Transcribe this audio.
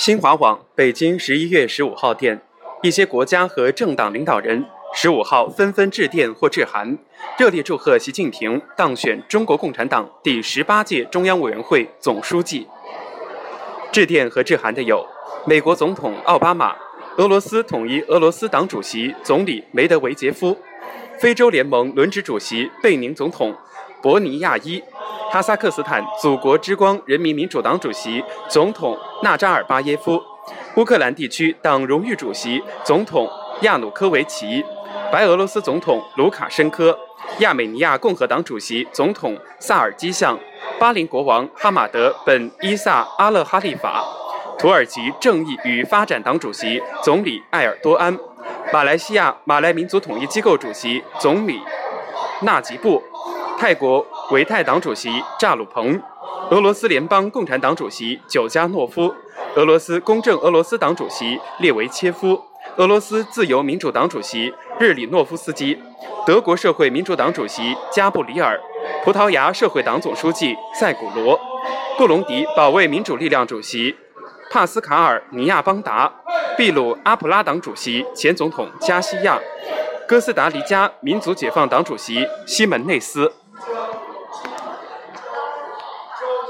新华网北京十一月十五号电，一些国家和政党领导人十五号纷纷致电或致函，热烈祝贺习近平当选中国共产党第十八届中央委员会总书记。致电和致函的有美国总统奥巴马、俄罗斯统一俄罗斯党主席、总理梅德韦杰夫、非洲联盟轮值主席贝宁总统博尼亚伊。哈萨克斯坦祖国之光人民民主党主席、总统纳扎尔巴耶夫，乌克兰地区党荣誉主席、总统亚努科维奇，白俄罗斯总统卢卡申科，亚美尼亚共和党主席、总统萨尔基相，巴林国王哈马德本伊萨阿勒哈利法，土耳其正义与发展党主席、总理埃尔多安，马来西亚马来民族统一机构主席、总理纳吉布。泰国维泰党主席扎鲁蓬，俄罗斯联邦共产党主席久加诺夫，俄罗斯公正俄罗斯党主席列维切夫，俄罗斯自由民主党主席日里诺夫斯基，德国社会民主党主席加布里尔，葡萄牙社会党总书记塞古罗，布隆迪保卫民主力量主席帕斯卡尔尼亚邦达，秘鲁阿普拉党主席前总统加西亚，哥斯达黎加民族解放党主席西门内斯。